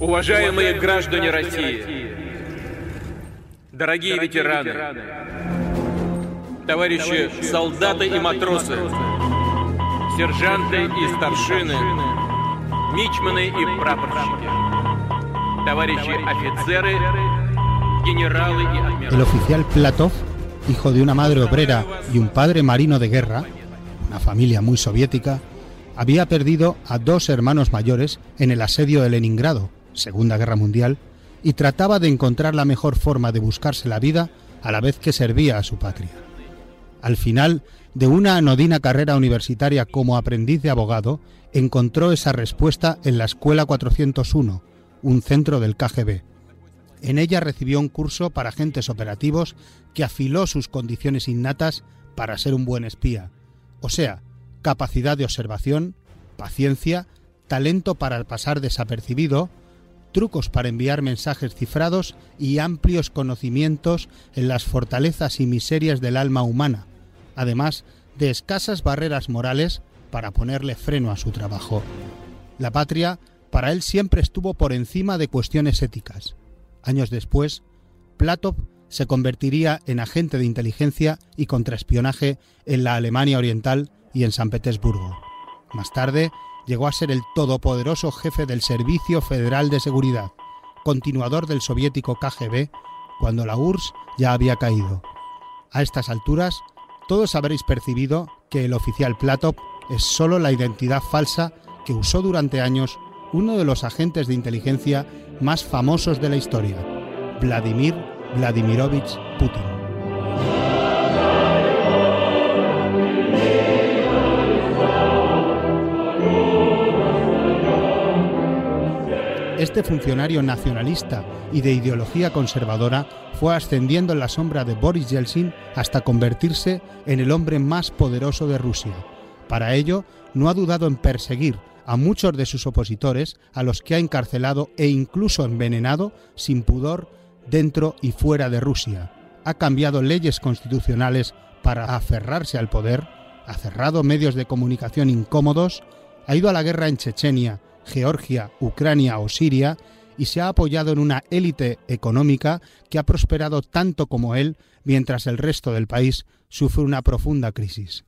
Уважаемые граждане России, дорогие ветераны, товарищи солдаты и матросы, сержанты и старшины, мичманы и прапорщики, товарищи офицеры, генералы и адмиралы. El oficial Platov, hijo de una madre obrera y un padre marino de guerra, una familia muy soviética, había perdido a dos hermanos mayores en el asedio de Leningrado, Segunda Guerra Mundial, y trataba de encontrar la mejor forma de buscarse la vida a la vez que servía a su patria. Al final de una anodina carrera universitaria como aprendiz de abogado, encontró esa respuesta en la Escuela 401, un centro del KGB. En ella recibió un curso para agentes operativos que afiló sus condiciones innatas para ser un buen espía, o sea, capacidad de observación, paciencia, talento para pasar desapercibido, trucos para enviar mensajes cifrados y amplios conocimientos en las fortalezas y miserias del alma humana, además de escasas barreras morales para ponerle freno a su trabajo. La patria para él siempre estuvo por encima de cuestiones éticas. Años después, Platov se convertiría en agente de inteligencia y contraespionaje en la Alemania Oriental y en San Petersburgo. Más tarde, llegó a ser el todopoderoso jefe del Servicio Federal de Seguridad, continuador del soviético KGB, cuando la URSS ya había caído. A estas alturas, todos habréis percibido que el oficial Platov es solo la identidad falsa que usó durante años uno de los agentes de inteligencia más famosos de la historia, Vladimir Vladimirovich Putin. Este funcionario nacionalista y de ideología conservadora fue ascendiendo en la sombra de Boris Yeltsin hasta convertirse en el hombre más poderoso de Rusia. Para ello, no ha dudado en perseguir a muchos de sus opositores, a los que ha encarcelado e incluso envenenado sin pudor dentro y fuera de Rusia. Ha cambiado leyes constitucionales para aferrarse al poder, ha cerrado medios de comunicación incómodos, ha ido a la guerra en Chechenia, Georgia, Ucrania o Siria, y se ha apoyado en una élite económica que ha prosperado tanto como él, mientras el resto del país sufre una profunda crisis.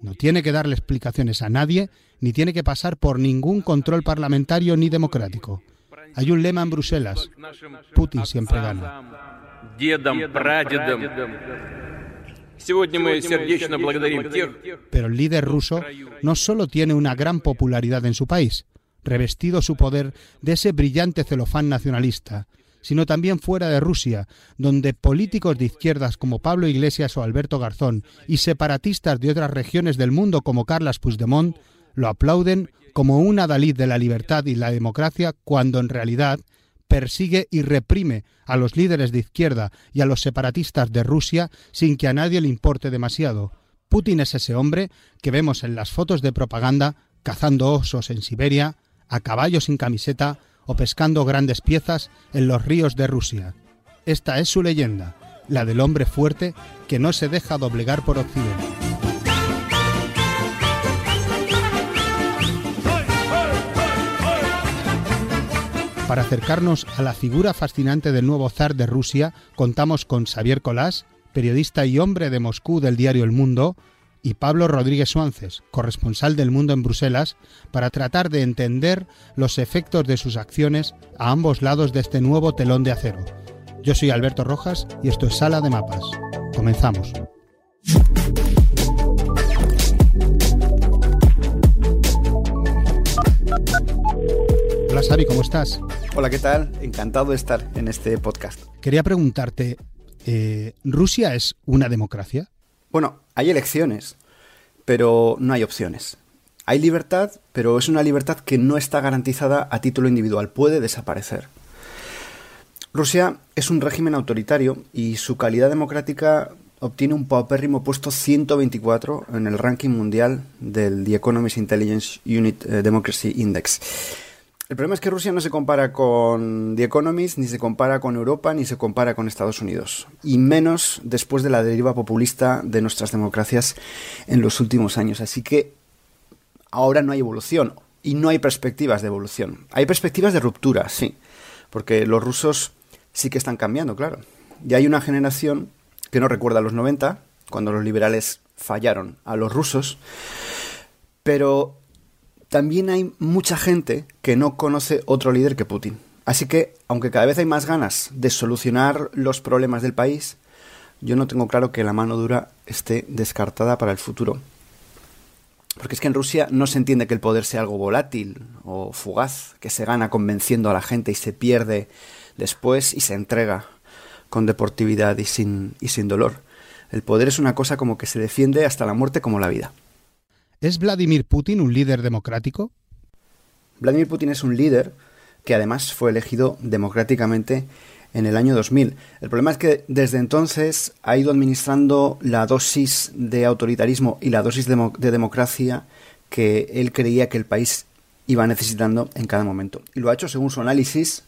No tiene que darle explicaciones a nadie, ni tiene que pasar por ningún control parlamentario ni democrático. Hay un lema en Bruselas. Putin siempre gana. Pero el líder ruso no solo tiene una gran popularidad en su país, revestido su poder de ese brillante celofán nacionalista, sino también fuera de Rusia, donde políticos de izquierdas como Pablo Iglesias o Alberto Garzón y separatistas de otras regiones del mundo como Carlas Puigdemont lo aplauden como un adalid de la libertad y la democracia cuando en realidad persigue y reprime a los líderes de izquierda y a los separatistas de Rusia sin que a nadie le importe demasiado. Putin es ese hombre que vemos en las fotos de propaganda cazando osos en Siberia, a caballo sin camiseta o pescando grandes piezas en los ríos de Rusia. Esta es su leyenda, la del hombre fuerte que no se deja doblegar por Occidente. Para acercarnos a la figura fascinante del nuevo zar de Rusia, contamos con Xavier Colás, periodista y hombre de Moscú del diario El Mundo, y Pablo Rodríguez Suánces, corresponsal del Mundo en Bruselas, para tratar de entender los efectos de sus acciones a ambos lados de este nuevo telón de acero. Yo soy Alberto Rojas y esto es Sala de Mapas. Comenzamos. Hola Xavi, ¿cómo estás? Hola, ¿qué tal? Encantado de estar en este podcast. Quería preguntarte, eh, ¿Rusia es una democracia? Bueno, hay elecciones, pero no hay opciones. Hay libertad, pero es una libertad que no está garantizada a título individual, puede desaparecer. Rusia es un régimen autoritario y su calidad democrática obtiene un paupérrimo puesto 124 en el ranking mundial del The Economist Intelligence Unit eh, Democracy Index. El problema es que Rusia no se compara con The Economist, ni se compara con Europa, ni se compara con Estados Unidos. Y menos después de la deriva populista de nuestras democracias en los últimos años. Así que ahora no hay evolución y no hay perspectivas de evolución. Hay perspectivas de ruptura, sí. porque los rusos sí que están cambiando, claro. Y hay una generación que no recuerda a los 90, cuando los liberales fallaron a los rusos, pero también hay mucha gente que no conoce otro líder que Putin. Así que, aunque cada vez hay más ganas de solucionar los problemas del país, yo no tengo claro que la mano dura esté descartada para el futuro. Porque es que en Rusia no se entiende que el poder sea algo volátil o fugaz, que se gana convenciendo a la gente y se pierde después y se entrega con deportividad y sin, y sin dolor. El poder es una cosa como que se defiende hasta la muerte como la vida. ¿Es Vladimir Putin un líder democrático? Vladimir Putin es un líder que además fue elegido democráticamente en el año 2000. El problema es que desde entonces ha ido administrando la dosis de autoritarismo y la dosis de, de democracia que él creía que el país iba necesitando en cada momento. Y lo ha hecho según su análisis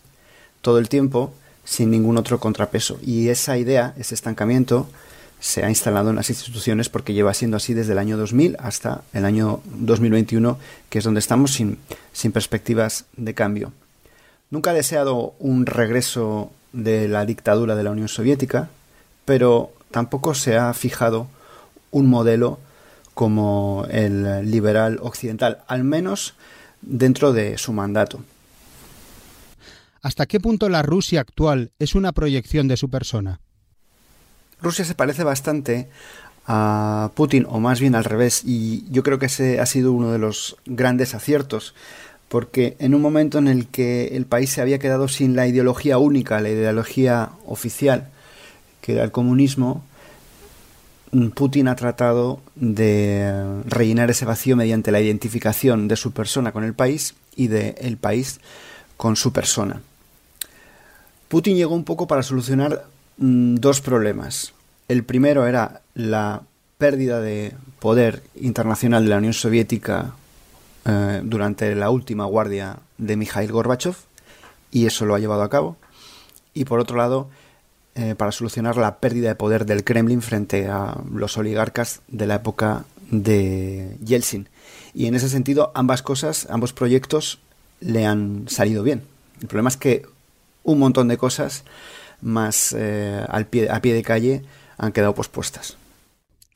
todo el tiempo sin ningún otro contrapeso. Y esa idea, ese estancamiento, se ha instalado en las instituciones porque lleva siendo así desde el año 2000 hasta el año 2021, que es donde estamos sin, sin perspectivas de cambio. Nunca ha deseado un regreso de la dictadura de la Unión Soviética, pero tampoco se ha fijado un modelo como el liberal occidental, al menos dentro de su mandato. ¿Hasta qué punto la Rusia actual es una proyección de su persona? Rusia se parece bastante a Putin, o más bien al revés, y yo creo que ese ha sido uno de los grandes aciertos, porque en un momento en el que el país se había quedado sin la ideología única, la ideología oficial, que era el comunismo, Putin ha tratado de rellenar ese vacío mediante la identificación de su persona con el país y del el país con su persona. Putin llegó un poco para solucionar mm, dos problemas. El primero era la pérdida de poder internacional de la Unión Soviética eh, durante la última guardia de Mikhail Gorbachev, y eso lo ha llevado a cabo. Y por otro lado, eh, para solucionar la pérdida de poder del Kremlin frente a los oligarcas de la época de Yeltsin. Y en ese sentido, ambas cosas, ambos proyectos le han salido bien. El problema es que un montón de cosas más eh, al pie, a pie de calle han quedado pospuestas.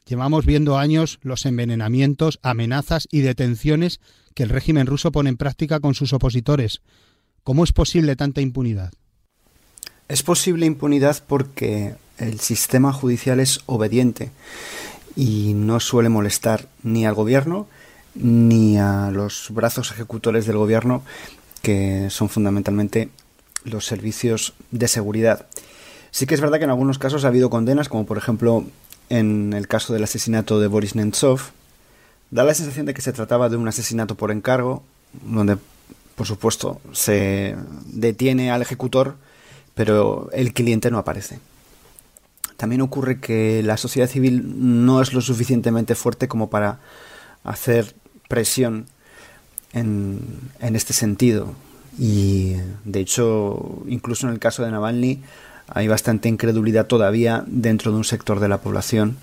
Llevamos viendo años los envenenamientos, amenazas y detenciones que el régimen ruso pone en práctica con sus opositores. ¿Cómo es posible tanta impunidad? Es posible impunidad porque el sistema judicial es obediente y no suele molestar ni al gobierno ni a los brazos ejecutores del gobierno, que son fundamentalmente los servicios de seguridad. Sí que es verdad que en algunos casos ha habido condenas, como por ejemplo en el caso del asesinato de Boris Nemtsov. Da la sensación de que se trataba de un asesinato por encargo, donde por supuesto se detiene al ejecutor, pero el cliente no aparece. También ocurre que la sociedad civil no es lo suficientemente fuerte como para hacer presión en, en este sentido. Y de hecho, incluso en el caso de Navalny, hay bastante incredulidad todavía dentro de un sector de la población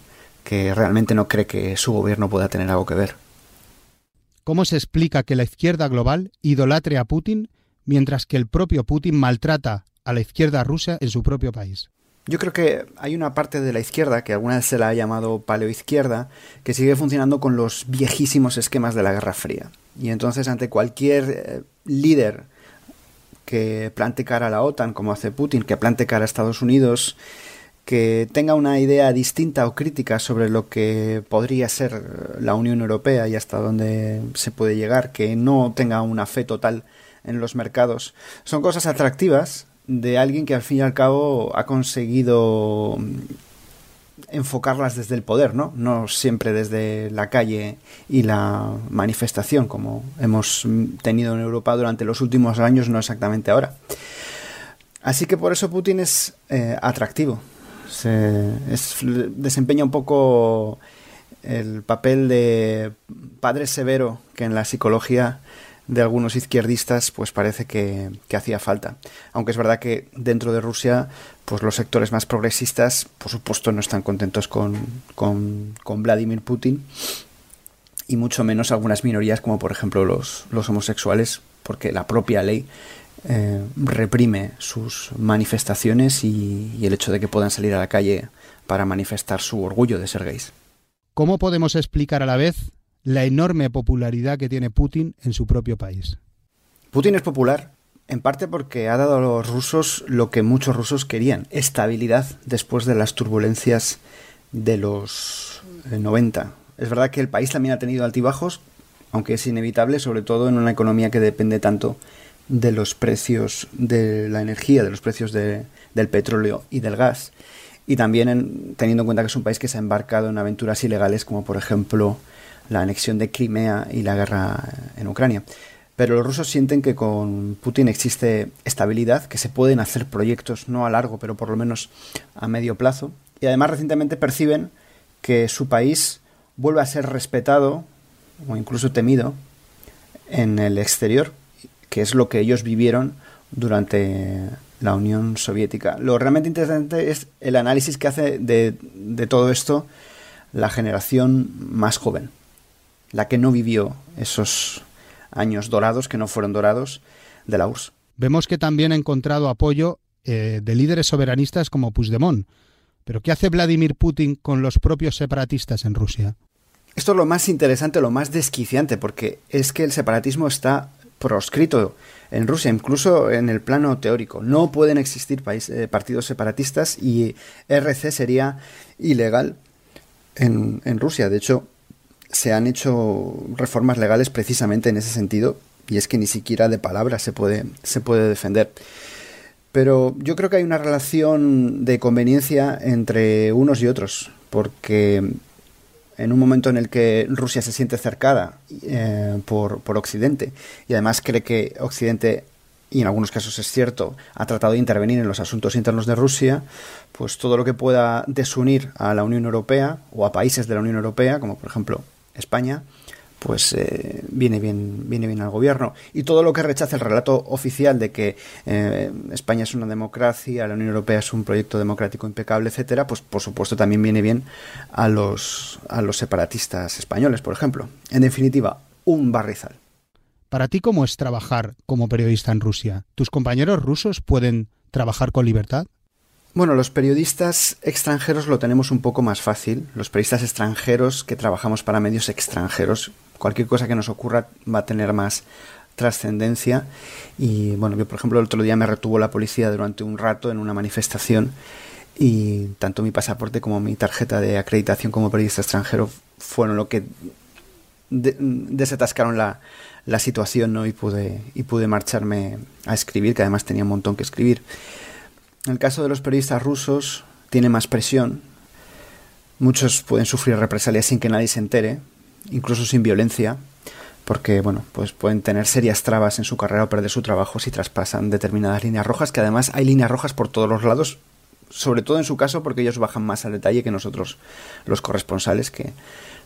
que realmente no cree que su gobierno pueda tener algo que ver. ¿Cómo se explica que la izquierda global idolatre a Putin mientras que el propio Putin maltrata a la izquierda rusa en su propio país? Yo creo que hay una parte de la izquierda, que alguna vez se la ha llamado paleoizquierda, que sigue funcionando con los viejísimos esquemas de la Guerra Fría. Y entonces ante cualquier eh, líder que plante cara a la OTAN, como hace Putin, que plante cara a Estados Unidos, que tenga una idea distinta o crítica sobre lo que podría ser la Unión Europea y hasta dónde se puede llegar, que no tenga una fe total en los mercados, son cosas atractivas de alguien que al fin y al cabo ha conseguido enfocarlas desde el poder, ¿no? No siempre desde la calle y la manifestación, como hemos tenido en Europa durante los últimos años, no exactamente ahora. Así que por eso Putin es eh, atractivo. Se, desempeña un poco el papel de padre severo que en la psicología de algunos izquierdistas, pues parece que, hacía falta. Aunque es verdad que dentro de Rusia, pues los sectores más progresistas, por supuesto, no están contentos con, con, con Vladimir Putin y mucho menos algunas minorías como por ejemplo los, los homosexuales, porque la propia ley eh, reprime sus manifestaciones y, y el hecho de que puedan salir a la calle para manifestar su orgullo de ser gays. ¿Cómo podemos explicar a la vez la enorme popularidad que tiene Putin en su propio país? Putin es popular en parte porque ha dado a los rusos lo que muchos rusos querían, estabilidad después de las turbulencias de los 90. Eh, es verdad que el país también ha tenido altibajos, aunque es inevitable, sobre todo en una economía que depende tanto de los precios de la energía, de los precios de, del petróleo y del gas. Y también teniendo en cuenta que es un país que se ha embarcado en aventuras ilegales como por ejemplo la anexión de Crimea y la guerra en Ucrania. Pero los rusos sienten que con Putin existe estabilidad, que se pueden hacer proyectos no a largo, pero por lo menos a medio plazo. Y además recientemente perciben que su país vuelve a ser respetado o incluso temido en el exterior, que es lo que ellos vivieron durante la Unión Soviética. Lo realmente interesante es el análisis que hace de, de todo esto la generación más joven, la que no vivió esos años dorados, que no fueron dorados, de la URSS. Vemos que también ha encontrado apoyo eh, de líderes soberanistas como Puigdemont. Pero ¿qué hace Vladimir Putin con los propios separatistas en Rusia? Esto es lo más interesante, lo más desquiciante, porque es que el separatismo está proscrito en Rusia, incluso en el plano teórico. No pueden existir eh, partidos separatistas y RC sería ilegal en, en Rusia. De hecho, se han hecho reformas legales precisamente en ese sentido, y es que ni siquiera de palabra se puede, se puede defender. Pero yo creo que hay una relación de conveniencia entre unos y otros, porque en un momento en el que Rusia se siente cercada eh, por, por Occidente y además cree que Occidente y en algunos casos es cierto, ha tratado de intervenir en los asuntos internos de Rusia, pues todo lo que pueda desunir a la Unión Europea o a países de la Unión Europea, como por ejemplo España, pues eh, viene bien viene bien al gobierno. Y todo lo que rechace el relato oficial de que eh, España es una democracia la Unión Europea es un proyecto democrático impecable etcétera pues por supuesto también viene bien a los a los separatistas españoles por ejemplo. En definitiva un barrizal. Para ti cómo es trabajar como periodista en Rusia tus compañeros rusos pueden trabajar con libertad bueno, los periodistas extranjeros lo tenemos un poco más fácil. Los periodistas extranjeros que trabajamos para medios extranjeros, cualquier cosa que nos ocurra va a tener más trascendencia. Y bueno, yo por ejemplo el otro día me retuvo la policía durante un rato en una manifestación y tanto mi pasaporte como mi tarjeta de acreditación como periodista extranjero fueron lo que desatascaron la, la situación ¿no? y, pude, y pude marcharme a escribir, que además tenía un montón que escribir. En el caso de los periodistas rusos tiene más presión. Muchos pueden sufrir represalias sin que nadie se entere, incluso sin violencia, porque bueno, pues pueden tener serias trabas en su carrera o perder su trabajo si traspasan determinadas líneas rojas, que además hay líneas rojas por todos los lados, sobre todo en su caso porque ellos bajan más al detalle que nosotros los corresponsales que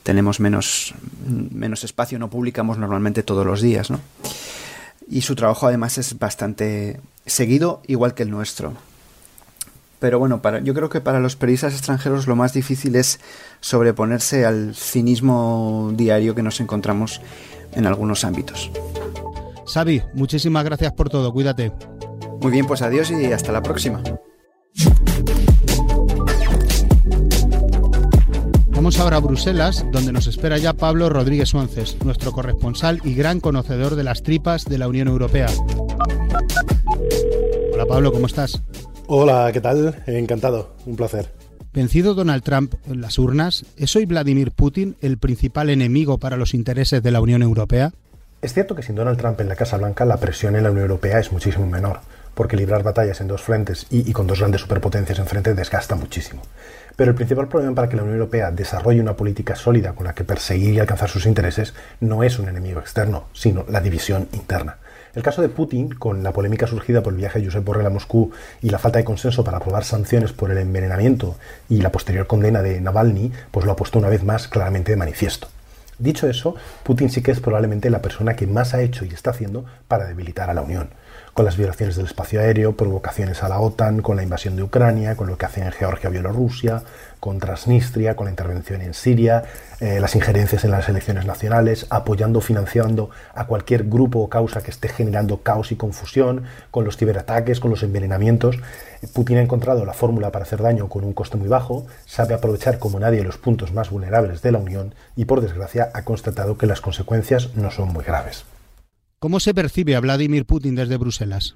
tenemos menos, menos espacio, no publicamos normalmente todos los días, ¿no? Y su trabajo además es bastante seguido, igual que el nuestro. Pero bueno, para, yo creo que para los periodistas extranjeros lo más difícil es sobreponerse al cinismo diario que nos encontramos en algunos ámbitos. Xavi, muchísimas gracias por todo, cuídate. Muy bien, pues adiós y hasta la próxima. Vamos ahora a Bruselas, donde nos espera ya Pablo Rodríguez Suances, nuestro corresponsal y gran conocedor de las tripas de la Unión Europea. Hola Pablo, ¿cómo estás? Hola, ¿qué tal? Encantado, un placer. Vencido Donald Trump en las urnas, ¿es hoy Vladimir Putin el principal enemigo para los intereses de la Unión Europea? Es cierto que sin Donald Trump en la Casa Blanca la presión en la Unión Europea es muchísimo menor, porque librar batallas en dos frentes y, y con dos grandes superpotencias enfrente desgasta muchísimo. Pero el principal problema para que la Unión Europea desarrolle una política sólida con la que perseguir y alcanzar sus intereses no es un enemigo externo, sino la división interna. El caso de Putin, con la polémica surgida por el viaje de Josep Borrell a Moscú y la falta de consenso para aprobar sanciones por el envenenamiento y la posterior condena de Navalny, pues lo ha puesto una vez más claramente de manifiesto. Dicho eso, Putin sí que es probablemente la persona que más ha hecho y está haciendo para debilitar a la Unión. Con las violaciones del espacio aéreo, provocaciones a la OTAN, con la invasión de Ucrania, con lo que hacen en Georgia Bielorrusia, con Transnistria, con la intervención en Siria, eh, las injerencias en las elecciones nacionales, apoyando, financiando a cualquier grupo o causa que esté generando caos y confusión, con los ciberataques, con los envenenamientos. Putin ha encontrado la fórmula para hacer daño con un coste muy bajo, sabe aprovechar como nadie los puntos más vulnerables de la Unión y, por desgracia, ha constatado que las consecuencias no son muy graves. ¿Cómo se percibe a Vladimir Putin desde Bruselas?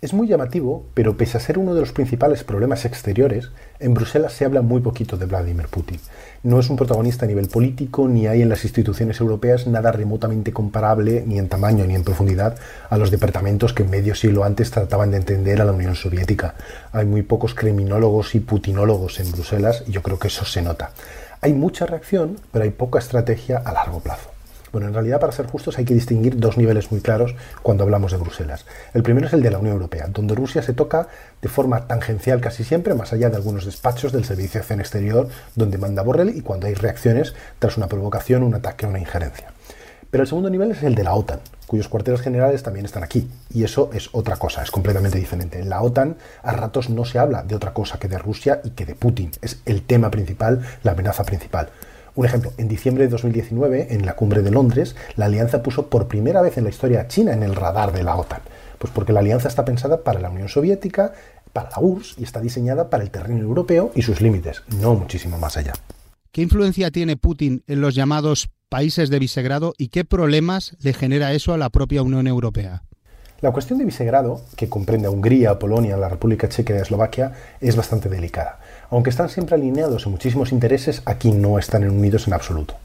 Es muy llamativo, pero pese a ser uno de los principales problemas exteriores, en Bruselas se habla muy poquito de Vladimir Putin. No es un protagonista a nivel político, ni hay en las instituciones europeas nada remotamente comparable, ni en tamaño ni en profundidad, a los departamentos que medio siglo antes trataban de entender a la Unión Soviética. Hay muy pocos criminólogos y putinólogos en Bruselas, y yo creo que eso se nota. Hay mucha reacción, pero hay poca estrategia a largo plazo. Bueno, en realidad, para ser justos, hay que distinguir dos niveles muy claros cuando hablamos de Bruselas. El primero es el de la Unión Europea, donde Rusia se toca de forma tangencial casi siempre, más allá de algunos despachos del Servicio de Acción Exterior, donde manda Borrell y cuando hay reacciones tras una provocación, un ataque o una injerencia. Pero el segundo nivel es el de la OTAN, cuyos cuarteles generales también están aquí. Y eso es otra cosa, es completamente diferente. En la OTAN a ratos no se habla de otra cosa que de Rusia y que de Putin. Es el tema principal, la amenaza principal. Un ejemplo, en diciembre de 2019, en la cumbre de Londres, la alianza puso por primera vez en la historia a China en el radar de la OTAN. Pues porque la alianza está pensada para la Unión Soviética, para la URSS y está diseñada para el terreno europeo y sus límites, no muchísimo más allá. ¿Qué influencia tiene Putin en los llamados países de Visegrado y qué problemas le genera eso a la propia Unión Europea? La cuestión de Visegrado, que comprende a Hungría, Polonia, la República Checa y Eslovaquia, es bastante delicada. Aunque están siempre alineados en muchísimos intereses, aquí no están unidos en absoluto.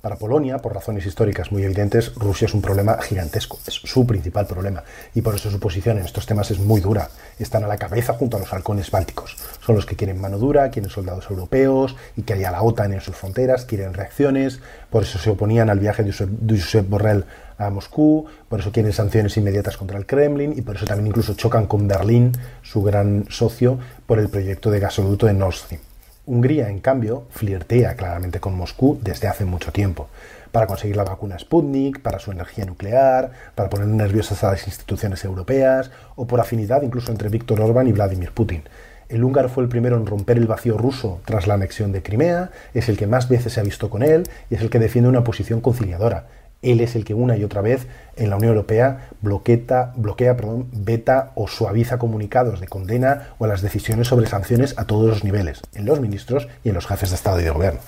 Para Polonia, por razones históricas muy evidentes, Rusia es un problema gigantesco, es su principal problema, y por eso su posición en estos temas es muy dura. Están a la cabeza junto a los halcones bálticos. Son los que quieren mano dura, quieren soldados europeos y que haya la OTAN en sus fronteras, quieren reacciones, por eso se oponían al viaje de Josep Borrell a Moscú, por eso quieren sanciones inmediatas contra el Kremlin y por eso también incluso chocan con Berlín, su gran socio, por el proyecto de gasoducto de Nord Stream. Hungría, en cambio, flirtea claramente con Moscú desde hace mucho tiempo, para conseguir la vacuna Sputnik, para su energía nuclear, para poner nerviosas a las instituciones europeas, o por afinidad incluso entre Víctor Orbán y Vladimir Putin. El húngaro fue el primero en romper el vacío ruso tras la anexión de Crimea, es el que más veces se ha visto con él y es el que defiende una posición conciliadora. Él es el que una y otra vez en la Unión Europea bloquea, bloquea perdón, veta o suaviza comunicados de condena o las decisiones sobre sanciones a todos los niveles, en los ministros y en los jefes de Estado y de Gobierno.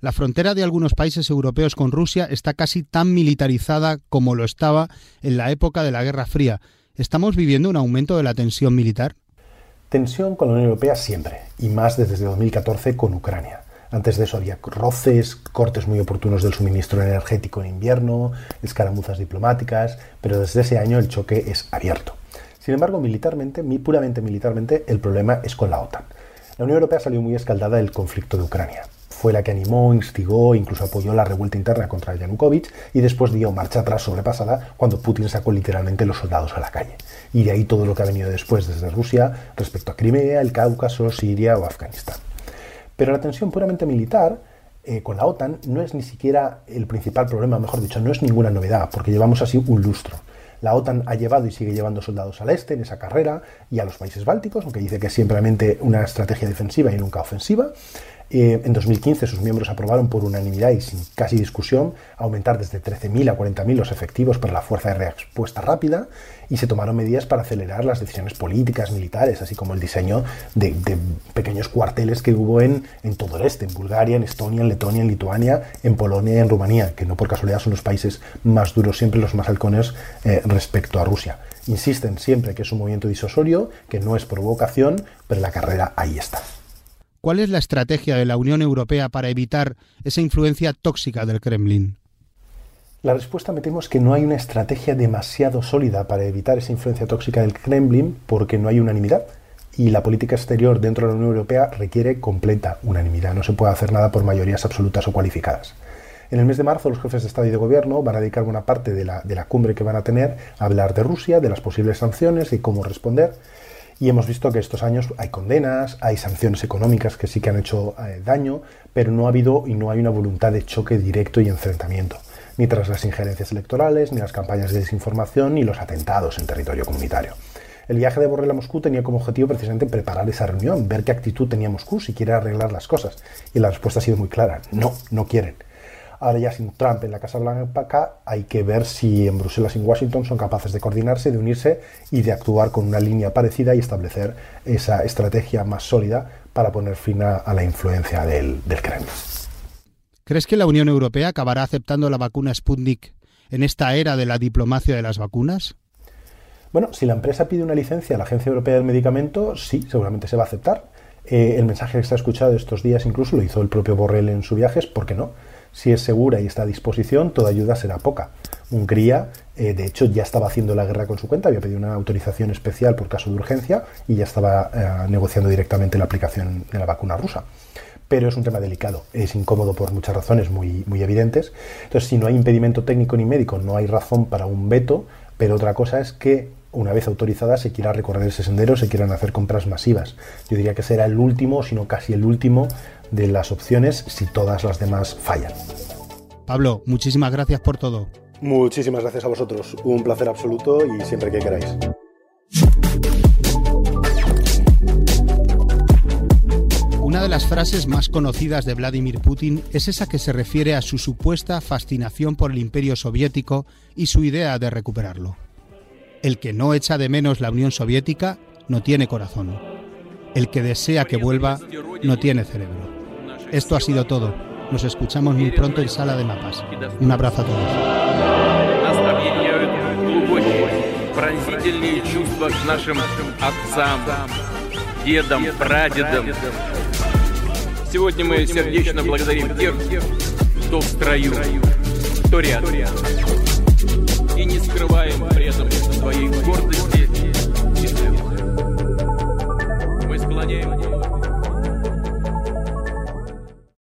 La frontera de algunos países europeos con Rusia está casi tan militarizada como lo estaba en la época de la Guerra Fría. ¿Estamos viviendo un aumento de la tensión militar? Tensión con la Unión Europea siempre, y más desde 2014 con Ucrania. Antes de eso había roces, cortes muy oportunos del suministro energético en invierno, escaramuzas diplomáticas, pero desde ese año el choque es abierto. Sin embargo, militarmente, puramente militarmente, el problema es con la OTAN. La Unión Europea salió muy escaldada del conflicto de Ucrania. Fue la que animó, instigó, incluso apoyó la revuelta interna contra Yanukovych y después dio marcha atrás sobrepasada cuando Putin sacó literalmente los soldados a la calle. Y de ahí todo lo que ha venido después desde Rusia respecto a Crimea, el Cáucaso, Siria o Afganistán. Pero la tensión puramente militar eh, con la OTAN no es ni siquiera el principal problema, mejor dicho, no es ninguna novedad, porque llevamos así un lustro. La OTAN ha llevado y sigue llevando soldados al este en esa carrera y a los países bálticos, aunque dice que es simplemente una estrategia defensiva y nunca ofensiva. Eh, en 2015 sus miembros aprobaron por unanimidad y sin casi discusión aumentar desde 13.000 a 40.000 los efectivos para la fuerza de respuesta rápida y se tomaron medidas para acelerar las decisiones políticas, militares, así como el diseño de, pequeños cuarteles que hubo en, todo el este, en Bulgaria, en Estonia, en Letonia, en Lituania, en Polonia y en Rumanía, que no por casualidad son los países más duros, siempre los más halcones eh, respecto a Rusia. Insisten siempre que es un movimiento disuasorio, que no es provocación, pero la carrera ahí está. ¿Cuál es la estrategia de la Unión Europea para evitar esa influencia tóxica del Kremlin? La respuesta me temo es que no hay una estrategia demasiado sólida para evitar esa influencia tóxica del Kremlin porque no hay unanimidad y la política exterior dentro de la Unión Europea requiere completa unanimidad. No se puede hacer nada por mayorías absolutas o cualificadas. En el mes de marzo los jefes de Estado y de Gobierno van a dedicar buena parte de la, de la cumbre que van a tener a hablar de Rusia, de las posibles sanciones y cómo responder y hemos visto que estos años hay condenas, hay sanciones económicas que sí que han hecho eh, daño, pero no ha habido y no hay una voluntad de choque directo y enfrentamiento. ni tras las injerencias electorales, ni las campañas de desinformación, ni los atentados en territorio comunitario. El viaje de Borrell a Moscú tenía como objetivo precisamente preparar esa reunión, ver qué actitud tenía Moscú, si quiere arreglar las cosas. Y la respuesta ha sido muy clara, no, no quieren. Ahora ya sin Trump en la Casa Blanca hay que ver si en Bruselas y en Washington son capaces de coordinarse, de unirse y de actuar con una línea parecida y establecer esa estrategia más sólida para poner fin a, la influencia del, del Kremlin. ¿Crees que la Unión Europea acabará aceptando la vacuna Sputnik en esta era de la diplomacia de las vacunas? Bueno, si la empresa pide una licencia a la Agencia Europea del Medicamento, sí, seguramente se va a aceptar. Eh, el mensaje que se ha escuchado estos días incluso lo hizo el propio Borrell en su viaje, ¿por qué no? Si es segura y está a disposición, toda ayuda será poca. Hungría, eh, de hecho, ya estaba haciendo la guerra con su cuenta, había pedido una autorización especial por caso de urgencia y ya estaba eh, negociando directamente la aplicación de la vacuna rusa. Pero es un tema delicado, es incómodo por muchas razones muy, muy evidentes. Entonces, si no hay impedimento técnico ni médico, no hay razón para un veto, pero otra cosa es que una vez autorizada, se quiera recorrer ese sendero, se quieran hacer compras masivas. Yo diría que será el último, si no casi el último, de las opciones si todas las demás fallan. Pablo, muchísimas gracias por todo. Muchísimas gracias a vosotros. Un placer absoluto y siempre que queráis. Una de las frases más conocidas de Vladimir Putin es esa que se refiere a su supuesta fascinación por el imperio soviético y su idea de recuperarlo. El que no echa de menos la Unión Soviética no tiene corazón. El que desea que vuelva no tiene cerebro. Esto ha sido todo. Nos escuchamos muy pronto en Sala de Mapas. Un abrazo a todos. Сегодня мы сердечно благодарим тех, кто в строю, кто рядом. И не скрываем при этом своей гордости Мы склоняем